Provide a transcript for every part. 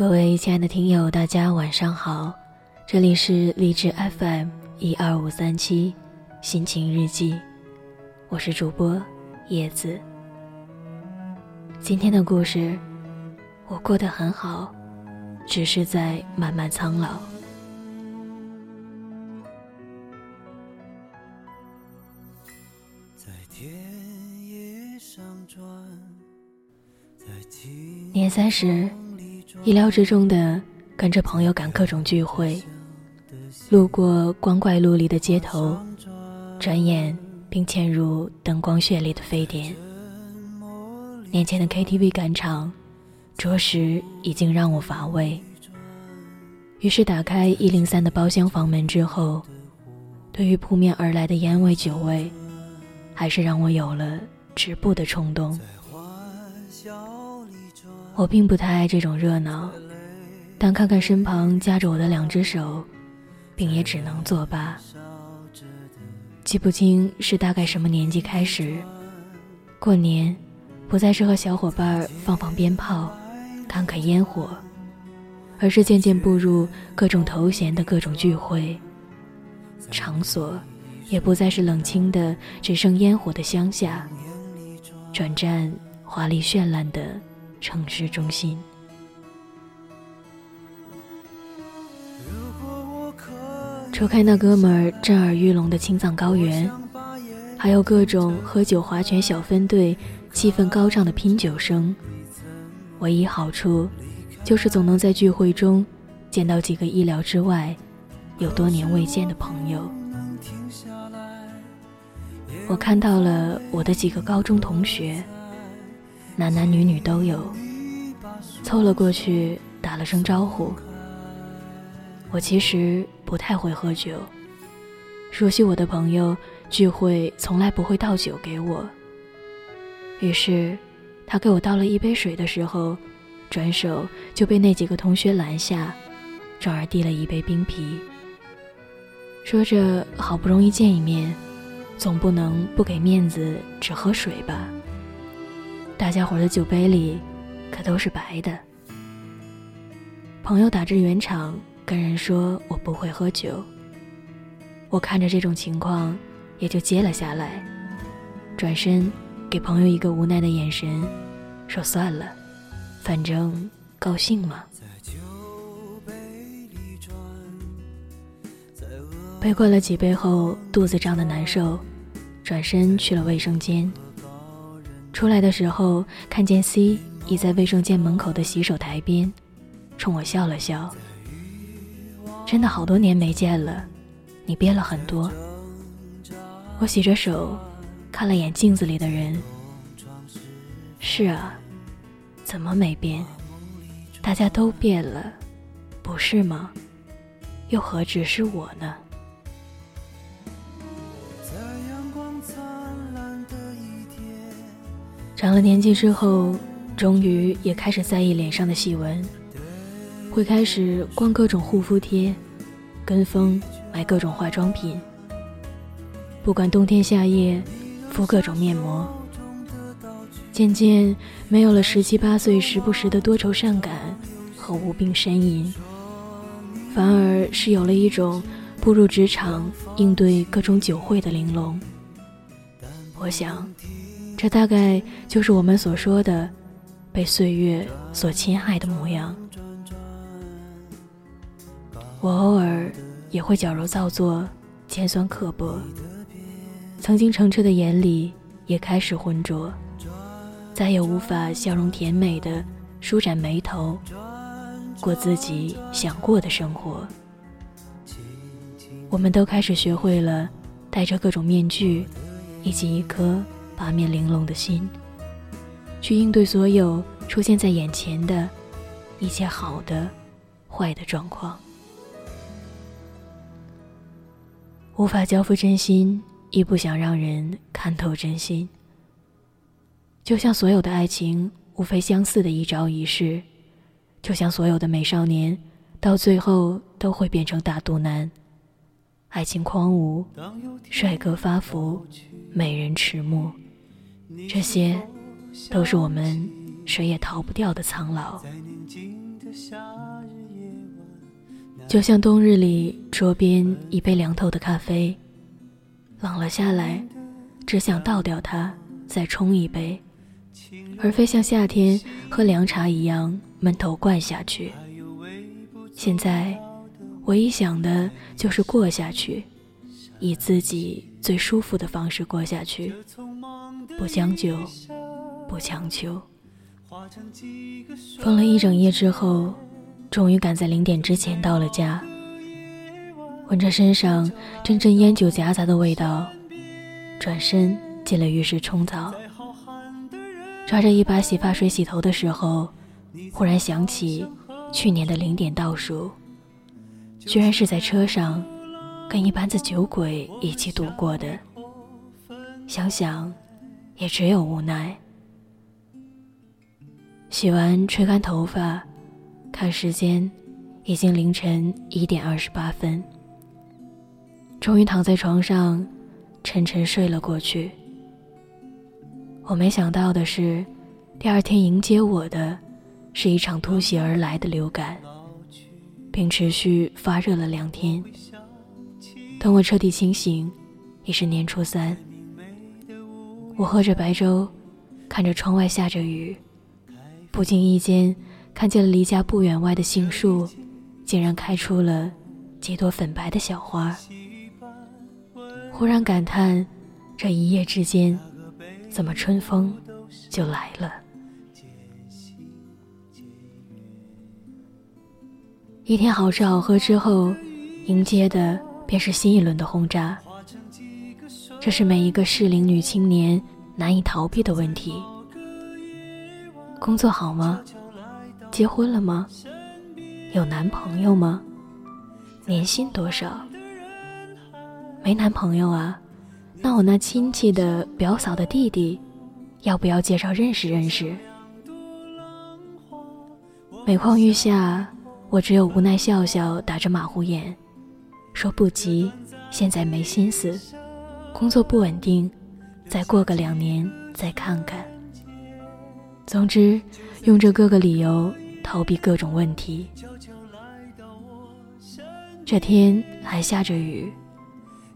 各位亲爱的听友，大家晚上好，这里是励志 FM 一二五三七心情日记，我是主播叶子。今天的故事，我过得很好，只是在慢慢苍老。年三十，意料之中的跟着朋友赶各种聚会，路过光怪陆离的街头，转眼并嵌入灯光绚丽的非典。年前的 KTV 赶场，着实已经让我乏味。于是打开一零三的包厢房门之后，对于扑面而来的烟味酒味，还是让我有了止步的冲动。我并不太爱这种热闹，但看看身旁夹着我的两只手，并也只能作罢。记不清是大概什么年纪开始，过年不再是和小伙伴放放鞭炮、看看烟火，而是渐渐步入各种头衔的各种聚会。场所也不再是冷清的只剩烟火的乡下，转战华丽绚烂的。城市中心，除开那哥们儿震耳欲聋的青藏高原，还有各种喝酒划拳小分队、气氛高涨的拼酒声。唯一好处，就是总能在聚会中见到几个意料之外、有多年未见的朋友。我看到了我的几个高中同学。男男女女都有，凑了过去打了声招呼。我其实不太会喝酒，熟悉我的朋友聚会从来不会倒酒给我。于是，他给我倒了一杯水的时候，转手就被那几个同学拦下，转而递了一杯冰啤，说着好不容易见一面，总不能不给面子只喝水吧。大家伙的酒杯里，可都是白的。朋友打着圆场跟人说我不会喝酒，我看着这种情况，也就接了下来，转身给朋友一个无奈的眼神，说算了，反正高兴嘛。被灌了几杯后，肚子胀得难受，转身去了卫生间。出来的时候，看见 C 倚在卫生间门口的洗手台边，冲我笑了笑。真的好多年没见了，你变了很多。我洗着手，看了眼镜子里的人。是啊，怎么没变？大家都变了，不是吗？又何止是我呢？长了年纪之后，终于也开始在意脸上的细纹，会开始逛各种护肤贴，跟风买各种化妆品。不管冬天夏夜，敷各种面膜。渐渐没有了十七八岁时不时的多愁善感和无病呻吟，反而是有了一种步入职场应对各种酒会的玲珑。我想。这大概就是我们所说的被岁月所侵害的模样。我偶尔也会矫揉造作、尖酸刻薄，曾经澄澈的眼里也开始浑浊，再也无法笑容甜美的舒展眉头，过自己想过的生活。我们都开始学会了戴着各种面具，以及一颗。八面玲珑的心，去应对所有出现在眼前的一切好的、坏的状况。无法交付真心，亦不想让人看透真心。就像所有的爱情，无非相似的一招一式；就像所有的美少年，到最后都会变成大肚腩。爱情荒芜，帅哥发福，美人迟暮。这些，都是我们谁也逃不掉的苍老。就像冬日里桌边一杯凉透的咖啡，冷了下来，只想倒掉它，再冲一杯，而非像夏天喝凉茶一样闷头灌下去。现在，唯一想的就是过下去，以自己最舒服的方式过下去，不将就，不强求。疯了一整夜之后，终于赶在零点之前到了家。闻着身上阵阵烟酒夹杂的味道，转身进了浴室冲澡。抓着一把洗发水洗头的时候，忽然想起去年的零点倒数，居然是在车上跟一班子酒鬼一起度过的。想想，也只有无奈。洗完，吹干头发，看时间，已经凌晨一点二十八分。终于躺在床上，沉沉睡了过去。我没想到的是，第二天迎接我的，是一场突袭而来的流感，并持续发热了两天。等我彻底清醒，已是年初三。我喝着白粥，看着窗外下着雨。不经意间，看见了离家不远外的杏树，竟然开出了几朵粉白的小花。忽然感叹，这一夜之间，怎么春风就来了？一天好吃好喝之后，迎接的便是新一轮的轰炸。这是每一个适龄女青年难以逃避的问题。工作好吗？结婚了吗？有男朋友吗？年薪多少？没男朋友啊？那我那亲戚的表嫂的弟弟，要不要介绍认识认识？每况愈下，我只有无奈笑笑，打着马虎眼，说不急，现在没心思，工作不稳定，再过个两年再看看。总之，用这各个理由逃避各种问题。这天还下着雨，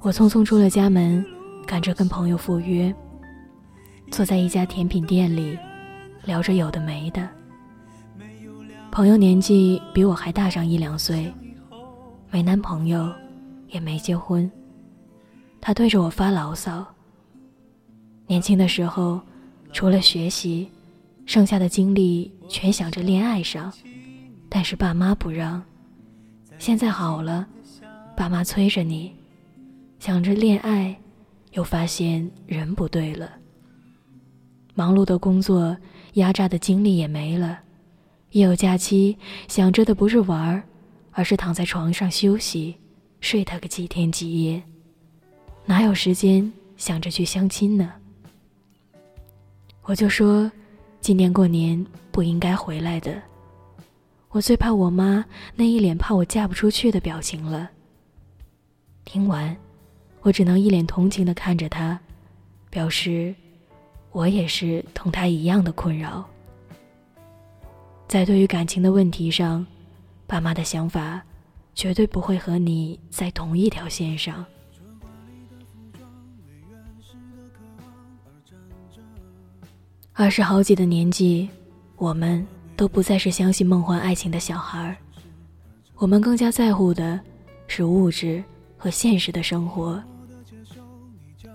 我匆匆出了家门，赶着跟朋友赴约。坐在一家甜品店里，聊着有的没的。朋友年纪比我还大上一两岁，没男朋友，也没结婚。他对着我发牢骚。年轻的时候，除了学习。剩下的精力全想着恋爱上，但是爸妈不让。现在好了，爸妈催着你，想着恋爱，又发现人不对了。忙碌的工作压榨的精力也没了，一有假期，想着的不是玩儿，而是躺在床上休息，睡他个几天几夜，哪有时间想着去相亲呢？我就说。今年过年不应该回来的，我最怕我妈那一脸怕我嫁不出去的表情了。听完，我只能一脸同情的看着他，表示我也是同他一样的困扰。在对于感情的问题上，爸妈的想法绝对不会和你在同一条线上。二十好几的年纪，我们都不再是相信梦幻爱情的小孩，我们更加在乎的是物质和现实的生活。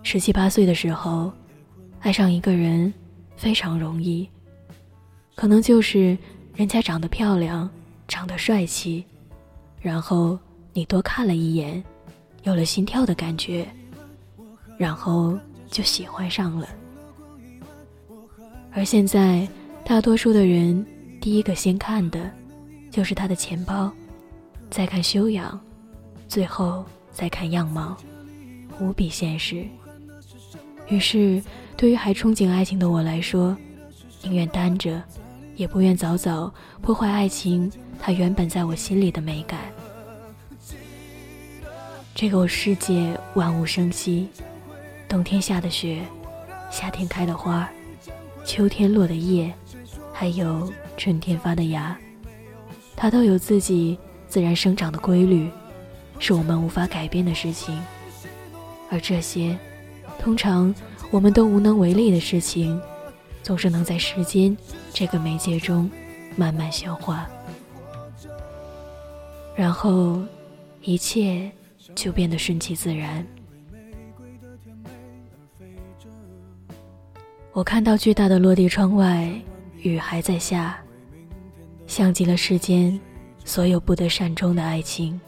十七八岁的时候，爱上一个人非常容易，可能就是人家长得漂亮，长得帅气，然后你多看了一眼，有了心跳的感觉，然后就喜欢上了。而现在，大多数的人第一个先看的，就是他的钱包，再看修养，最后再看样貌，无比现实。于是，对于还憧憬爱情的我来说，宁愿单着，也不愿早早破坏爱情它原本在我心里的美感。这个世界万物生息，冬天下的雪，夏天开的花。秋天落的叶，还有春天发的芽，它都有自己自然生长的规律，是我们无法改变的事情。而这些，通常我们都无能为力的事情，总是能在时间这个媒介中慢慢消化，然后一切就变得顺其自然。我看到巨大的落地窗外，雨还在下，像极了世间所有不得善终的爱情。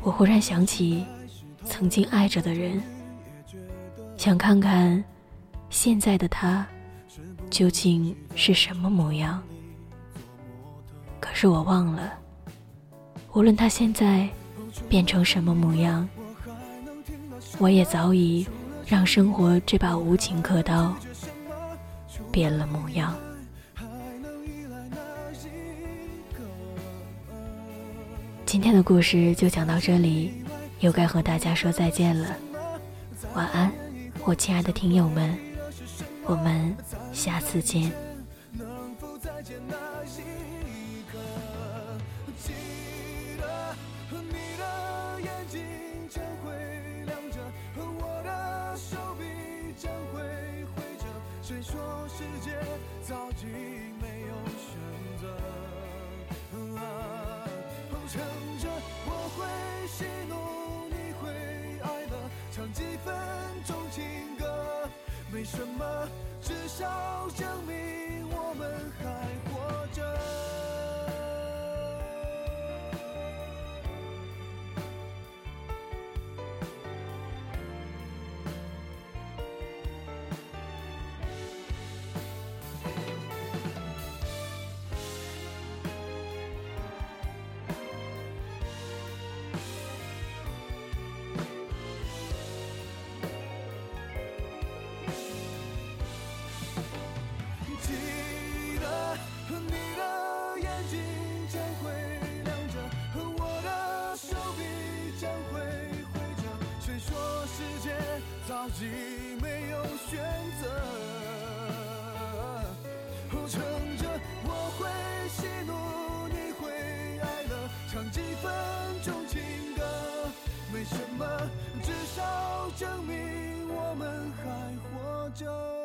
我忽然想起曾经爱着的人，想看看现在的他究竟是什么模样。可是我忘了，无论他现在变成什么模样，我也早已。让生活这把无情刻刀变了模样。今天的故事就讲到这里，又该和大家说再见了。晚安，我亲爱的听友们，我们下次见。谁说世界早已没有选择？啊，哼唱着我会喜怒，你会哀乐，唱几分钟情歌，没什么，至少证明。己没有选择，撑着我会喜怒，你会哀乐，唱几分钟情歌，没什么，至少证明我们还活着。